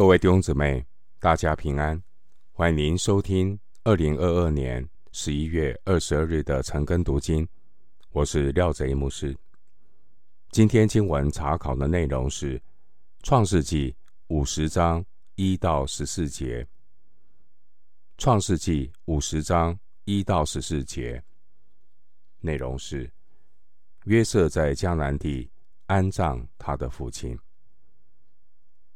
各位弟兄姊妹，大家平安！欢迎您收听二零二二年十一月二十二日的晨更读经。我是廖贼牧师。今天经文查考的内容是《创世纪》五十章一到十四节。《创世纪》五十章一到十四节内容是约瑟在迦南地安葬他的父亲。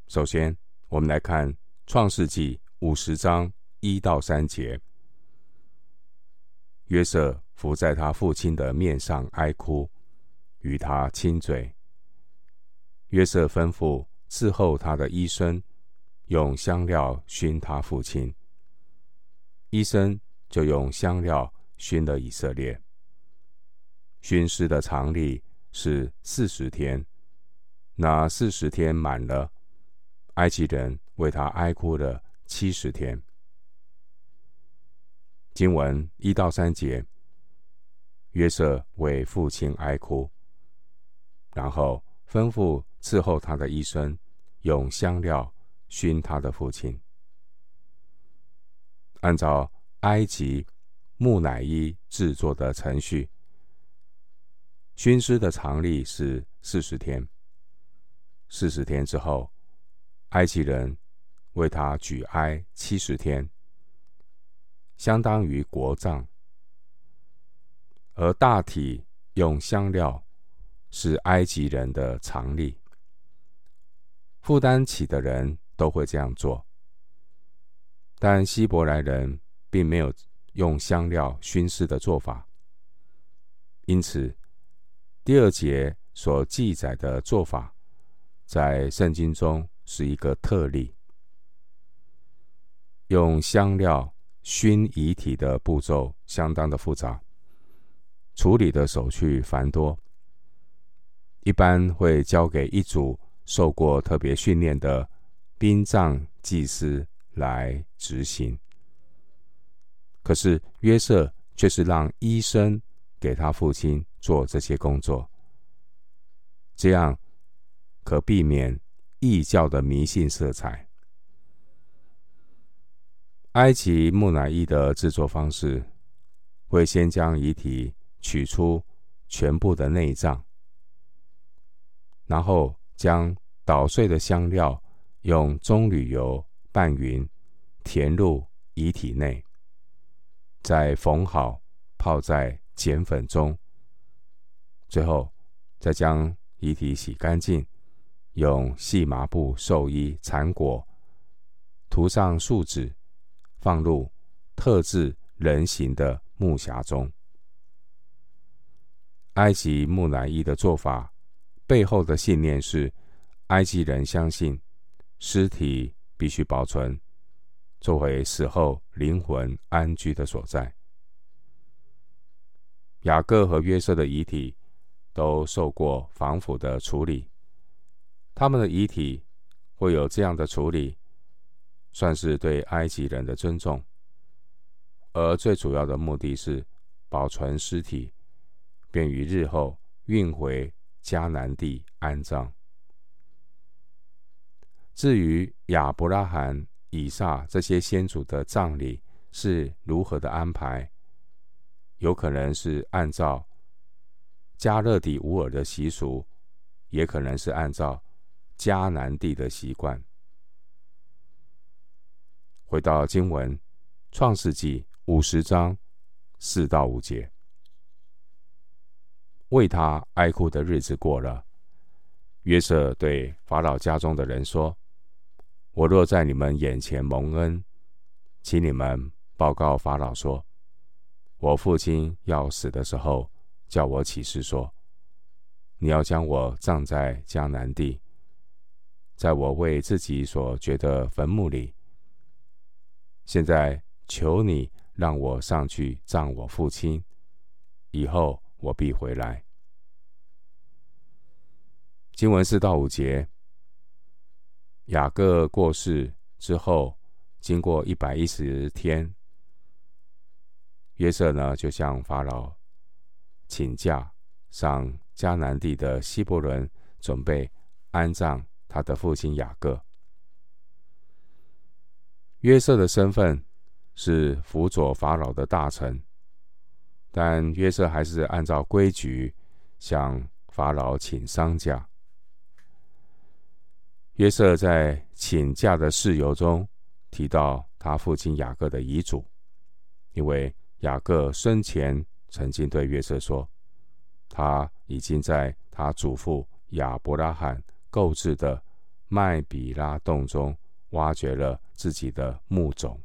首先，我们来看《创世纪》五十章一到三节。约瑟伏在他父亲的面上哀哭，与他亲嘴。约瑟吩咐伺候他的医生，用香料熏他父亲。医生就用香料熏了以色列。熏尸的常例是四十天，那四十天满了。埃及人为他哀哭了七十天。经文一到三节，约瑟为父亲哀哭，然后吩咐伺候他的医生用香料熏他的父亲。按照埃及木乃伊制作的程序，熏尸的常例是四十天。四十天之后，埃及人为他举哀七十天，相当于国葬；而大体用香料是埃及人的常例，负担起的人都会这样做。但希伯来人并没有用香料熏尸的做法，因此第二节所记载的做法，在圣经中。是一个特例，用香料熏遗体的步骤相当的复杂，处理的手续繁多，一般会交给一组受过特别训练的殡葬祭司来执行。可是约瑟却是让医生给他父亲做这些工作，这样可避免。异教的迷信色彩。埃及木乃伊的制作方式，会先将遗体取出全部的内脏，然后将捣碎的香料用棕榈油拌匀，填入遗体内，再缝好，泡在碱粉中，最后再将遗体洗干净。用细麻布寿衣缠裹，涂上树脂，放入特制人形的木匣中。埃及木乃伊的做法背后的信念是：埃及人相信尸体必须保存，作为死后灵魂安居的所在。雅各和约瑟的遗体都受过防腐的处理。他们的遗体会有这样的处理，算是对埃及人的尊重，而最主要的目的是保存尸体，便于日后运回迦南地安葬。至于亚伯拉罕、以撒这些先祖的葬礼是如何的安排，有可能是按照迦勒底乌尔的习俗，也可能是按照。迦南地的习惯。回到经文，《创世纪》五十章四到五节，为他哀哭的日子过了。约瑟对法老家中的人说：“我若在你们眼前蒙恩，请你们报告法老说，我父亲要死的时候，叫我起誓说，你要将我葬在迦南地。”在我为自己所掘的坟墓里，现在求你让我上去葬我父亲，以后我必回来。经文四到五节，雅各过世之后，经过一百一十天，约瑟呢就向法老请假，上迦南地的希伯伦准备安葬。他的父亲雅各，约瑟的身份是辅佐法老的大臣，但约瑟还是按照规矩向法老请丧假。约瑟在请假的事由中提到他父亲雅各的遗嘱，因为雅各生前曾经对约瑟说，他已经在他祖父亚伯拉罕购置的麦比拉洞中挖掘了自己的墓冢。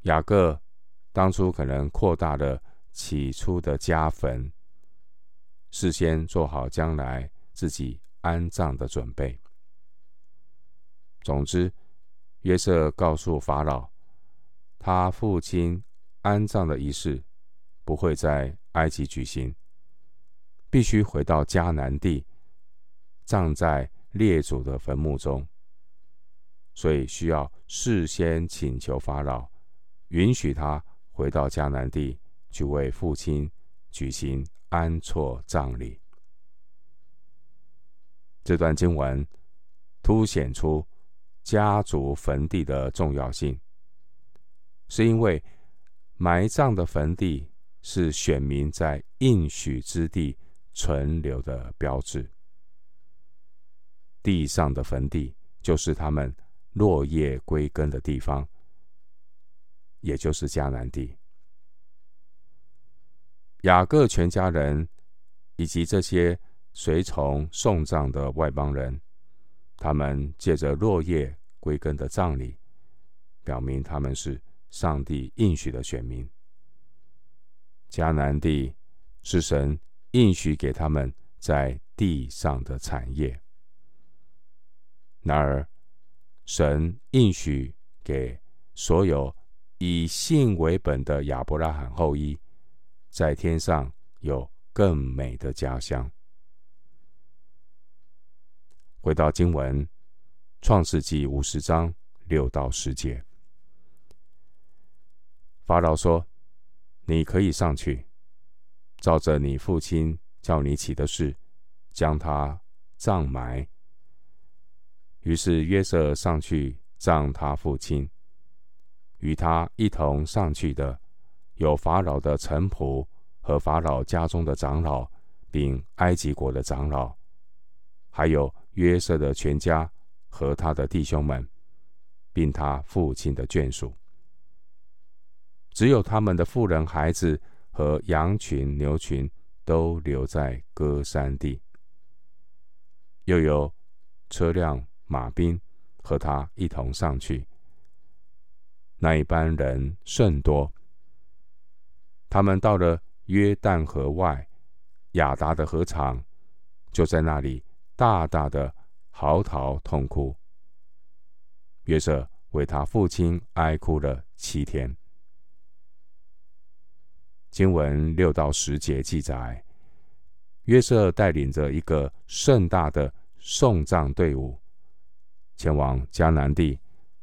雅各当初可能扩大了起初的家坟，事先做好将来自己安葬的准备。总之，约瑟告诉法老，他父亲安葬的仪式不会在埃及举行，必须回到迦南地，葬在列祖的坟墓中。所以需要事先请求法老，允许他回到迦南地去为父亲举行安错葬礼。这段经文凸显出家族坟地的重要性，是因为埋葬的坟地。是选民在应许之地存留的标志。地上的坟地就是他们落叶归根的地方，也就是迦南地。雅各全家人以及这些随从送葬的外邦人，他们借着落叶归根的葬礼，表明他们是上帝应许的选民。迦南地是神应许给他们在地上的产业。然而，神应许给所有以信为本的亚伯拉罕后裔，在天上有更美的家乡。回到经文，《创世纪》五十章六到十节，法老说。你可以上去，照着你父亲叫你起的事，将他葬埋。于是约瑟上去葬他父亲，与他一同上去的有法老的臣仆和法老家中的长老，并埃及国的长老，还有约瑟的全家和他的弟兄们，并他父亲的眷属。只有他们的妇人、孩子和羊群、牛群都留在歌山地，又有车辆、马兵和他一同上去。那一班人甚多，他们到了约旦河外亚达的河场，就在那里大大的嚎啕痛哭。约瑟为他父亲哀哭了七天。经文六到十节记载，约瑟带领着一个盛大的送葬队伍，前往迦南地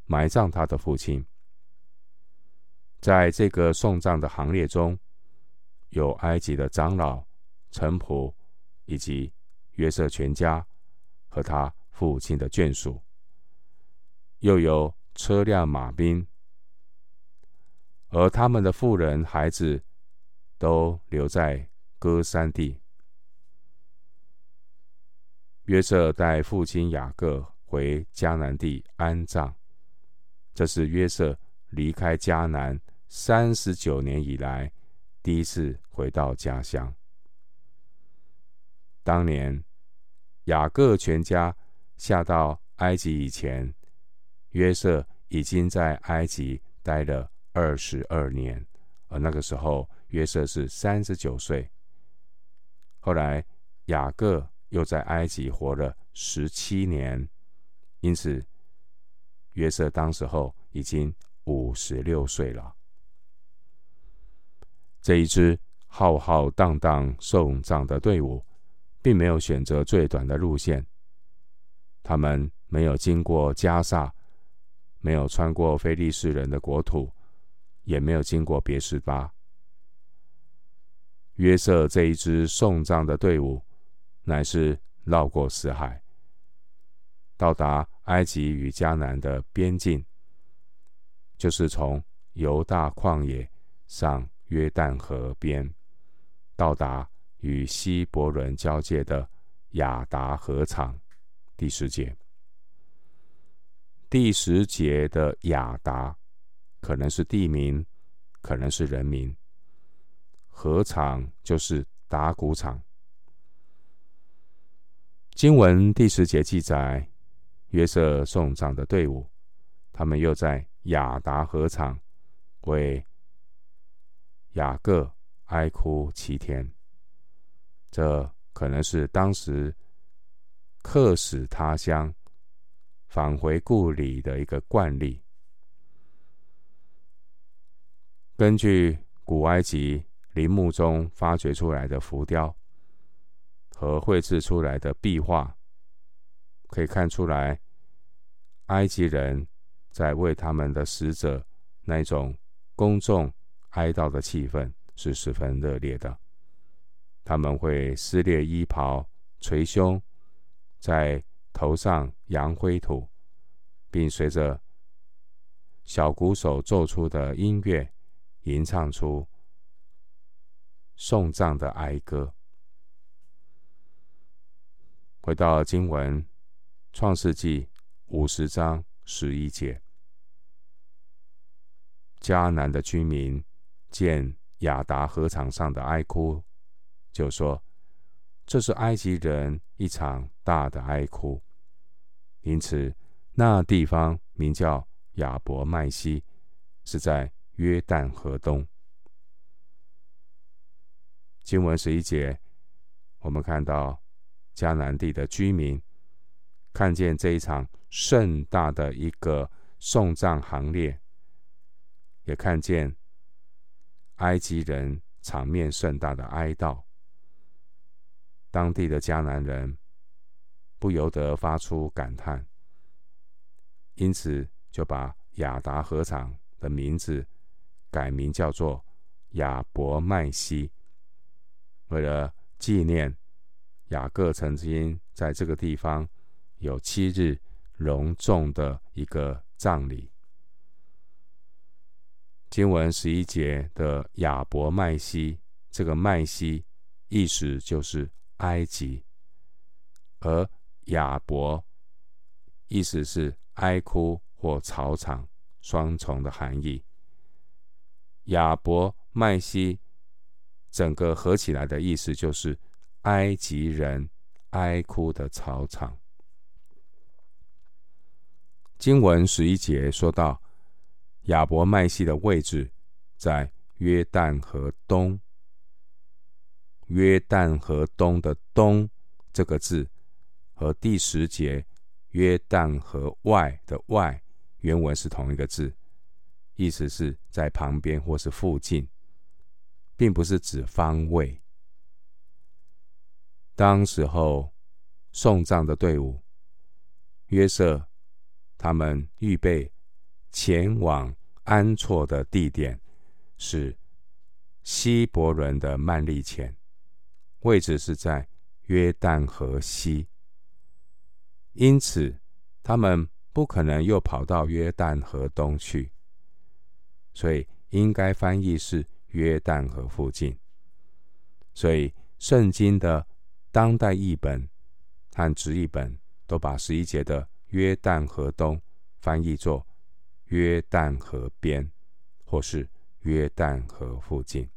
埋葬他的父亲。在这个送葬的行列中，有埃及的长老、臣仆，以及约瑟全家和他父亲的眷属，又有车辆马兵，而他们的妇人孩子。都留在歌山地。约瑟带父亲雅各回迦南地安葬，这是约瑟离开迦南三十九年以来第一次回到家乡。当年雅各全家下到埃及以前，约瑟已经在埃及待了二十二年，而那个时候。约瑟是三十九岁。后来雅各又在埃及活了十七年，因此约瑟当时候已经五十六岁了。这一支浩浩荡荡送葬的队伍，并没有选择最短的路线。他们没有经过加萨，没有穿过非利士人的国土，也没有经过别是巴。约瑟这一支送葬的队伍，乃是绕过死海，到达埃及与迦南的边境，就是从犹大旷野上约旦河边，到达与希伯伦交界的亚达河场。第十节，第十节的亚达可能是地名，可能是人名。河场就是打谷场。经文第十节记载，约瑟送葬的队伍，他们又在雅达河场为雅各哀哭七天。这可能是当时客死他乡返回故里的一个惯例。根据古埃及陵墓中发掘出来的浮雕。和绘制出来的壁画，可以看出来，埃及人在为他们的死者那种公众哀悼的气氛是十分热烈的。他们会撕裂衣袍、捶胸，在头上扬灰土，并随着小鼓手奏出的音乐，吟唱出送葬的哀歌。回到经文，《创世纪》五十章十一节，迦南的居民见亚达河场上的哀哭，就说：“这是埃及人一场大的哀哭。”因此，那地方名叫亚伯麦西，是在约旦河东。经文十一节，我们看到。迦南地的居民看见这一场盛大的一个送葬行列，也看见埃及人场面盛大的哀悼，当地的迦南人不由得发出感叹，因此就把亚达河场的名字改名叫做亚伯麦西，为了纪念。雅各曾经在这个地方有七日隆重的一个葬礼。经文十一节的亚伯麦西，这个麦西意思就是埃及，而亚伯意思是哀哭或草场，双重的含义。亚伯麦西整个合起来的意思就是。埃及人哀哭的草场。经文十一节说到，亚伯麦西的位置在约旦河东。约旦河东的“东”这个字，和第十节约旦河外的“外”原文是同一个字，意思是在旁边或是附近，并不是指方位。当时候送葬的队伍，约瑟他们预备前往安措的地点是希伯伦的曼利前，位置是在约旦河西，因此他们不可能又跑到约旦河东去，所以应该翻译是约旦河附近。所以圣经的。当代译本和直译本都把十一节的约旦河东翻译作约旦河边，或是约旦河附近。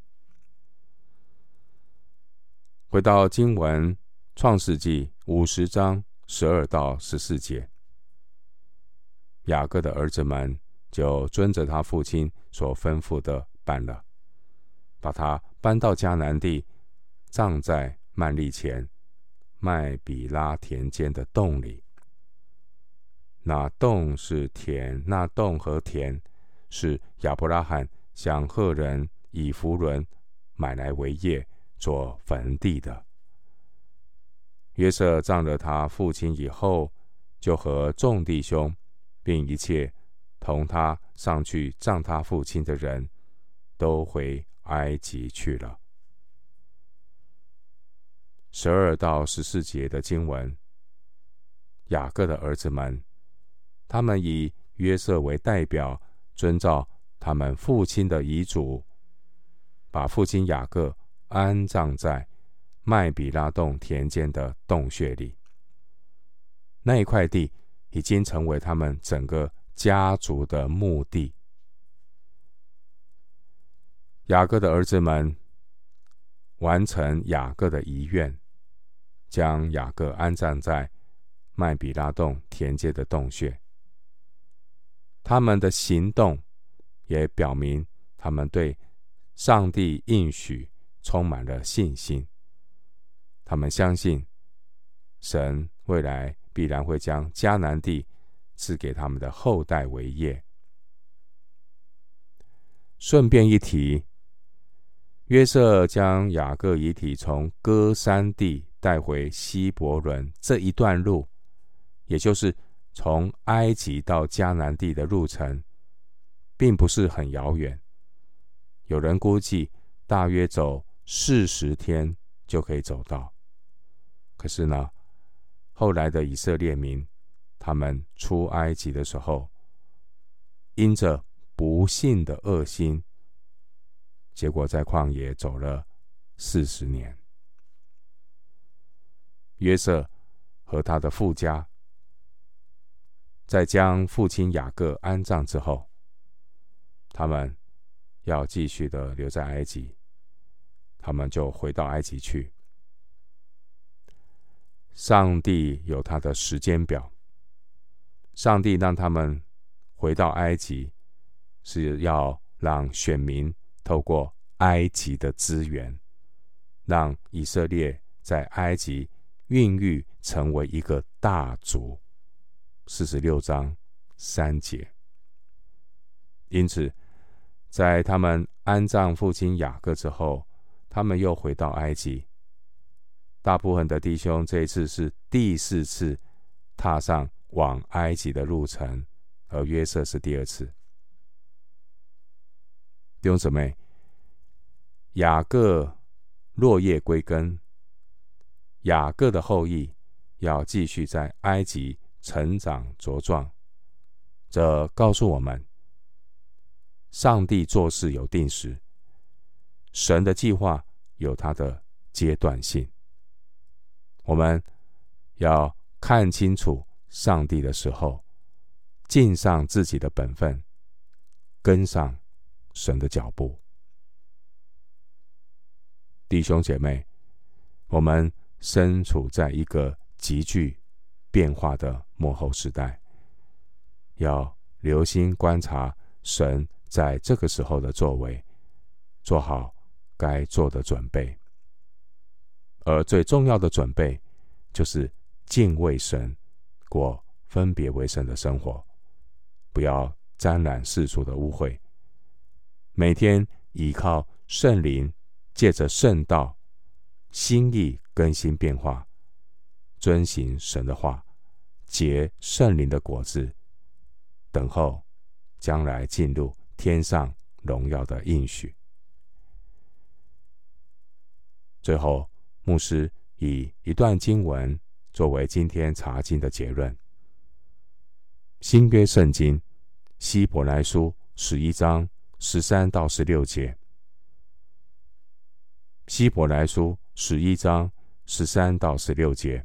回到经文创世纪五十章十二到十四节，雅各的儿子们就遵着他父亲所吩咐的办了，把他搬到迦南地，葬在。曼利前，麦比拉田间的洞里。那洞是田，那洞和田是亚伯拉罕向赫人以弗伦买来为业做坟地的。约瑟葬了他父亲以后，就和众弟兄，并一切同他上去葬他父亲的人都回埃及去了。十二到十四节的经文，雅各的儿子们，他们以约瑟为代表，遵照他们父亲的遗嘱，把父亲雅各安葬在麦比拉洞田间的洞穴里。那一块地已经成为他们整个家族的墓地。雅各的儿子们完成雅各的遗愿，将雅各安葬在麦比拉洞田间的洞穴。他们的行动也表明，他们对上帝应许充满了信心。他们相信神未来必然会将迦南地赐给他们的后代为业。顺便一提，约瑟将雅各遗体从歌山地带回希伯伦这一段路，也就是。从埃及到迦南地的路程，并不是很遥远。有人估计，大约走四十天就可以走到。可是呢，后来的以色列民，他们出埃及的时候，因着不幸的恶心，结果在旷野走了四十年。约瑟和他的父家。在将父亲雅各安葬之后，他们要继续的留在埃及，他们就回到埃及去。上帝有他的时间表，上帝让他们回到埃及，是要让选民透过埃及的资源，让以色列在埃及孕育成为一个大族。四十六章三节。因此，在他们安葬父亲雅各之后，他们又回到埃及。大部分的弟兄这一次是第四次踏上往埃及的路程，而约瑟是第二次。弟兄姊妹，雅各落叶归根，雅各的后裔要继续在埃及。成长茁壮，这告诉我们，上帝做事有定时，神的计划有它的阶段性。我们要看清楚上帝的时候，尽上自己的本分，跟上神的脚步。弟兄姐妹，我们身处在一个急剧变化的末后时代，要留心观察神在这个时候的作为，做好该做的准备。而最重要的准备，就是敬畏神，过分别为神的生活，不要沾染世俗的污秽。每天依靠圣灵，借着圣道，心意更新变化，遵行神的话。结圣灵的果子，等候将来进入天上荣耀的应许。最后，牧师以一段经文作为今天查经的结论：新约圣经希伯来书十一章十三到十六节。希伯来书十一章十三到十六节。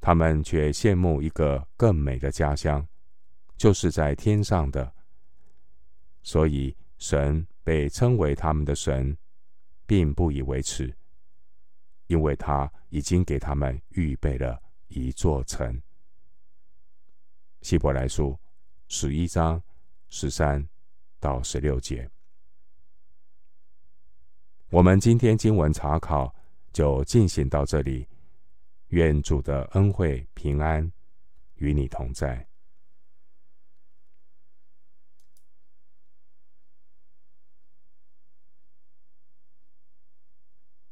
他们却羡慕一个更美的家乡，就是在天上的。所以神被称为他们的神，并不以为耻，因为他已经给他们预备了一座城。希伯来书十一章十三到十六节。我们今天经文查考就进行到这里。愿主的恩惠平安与你同在。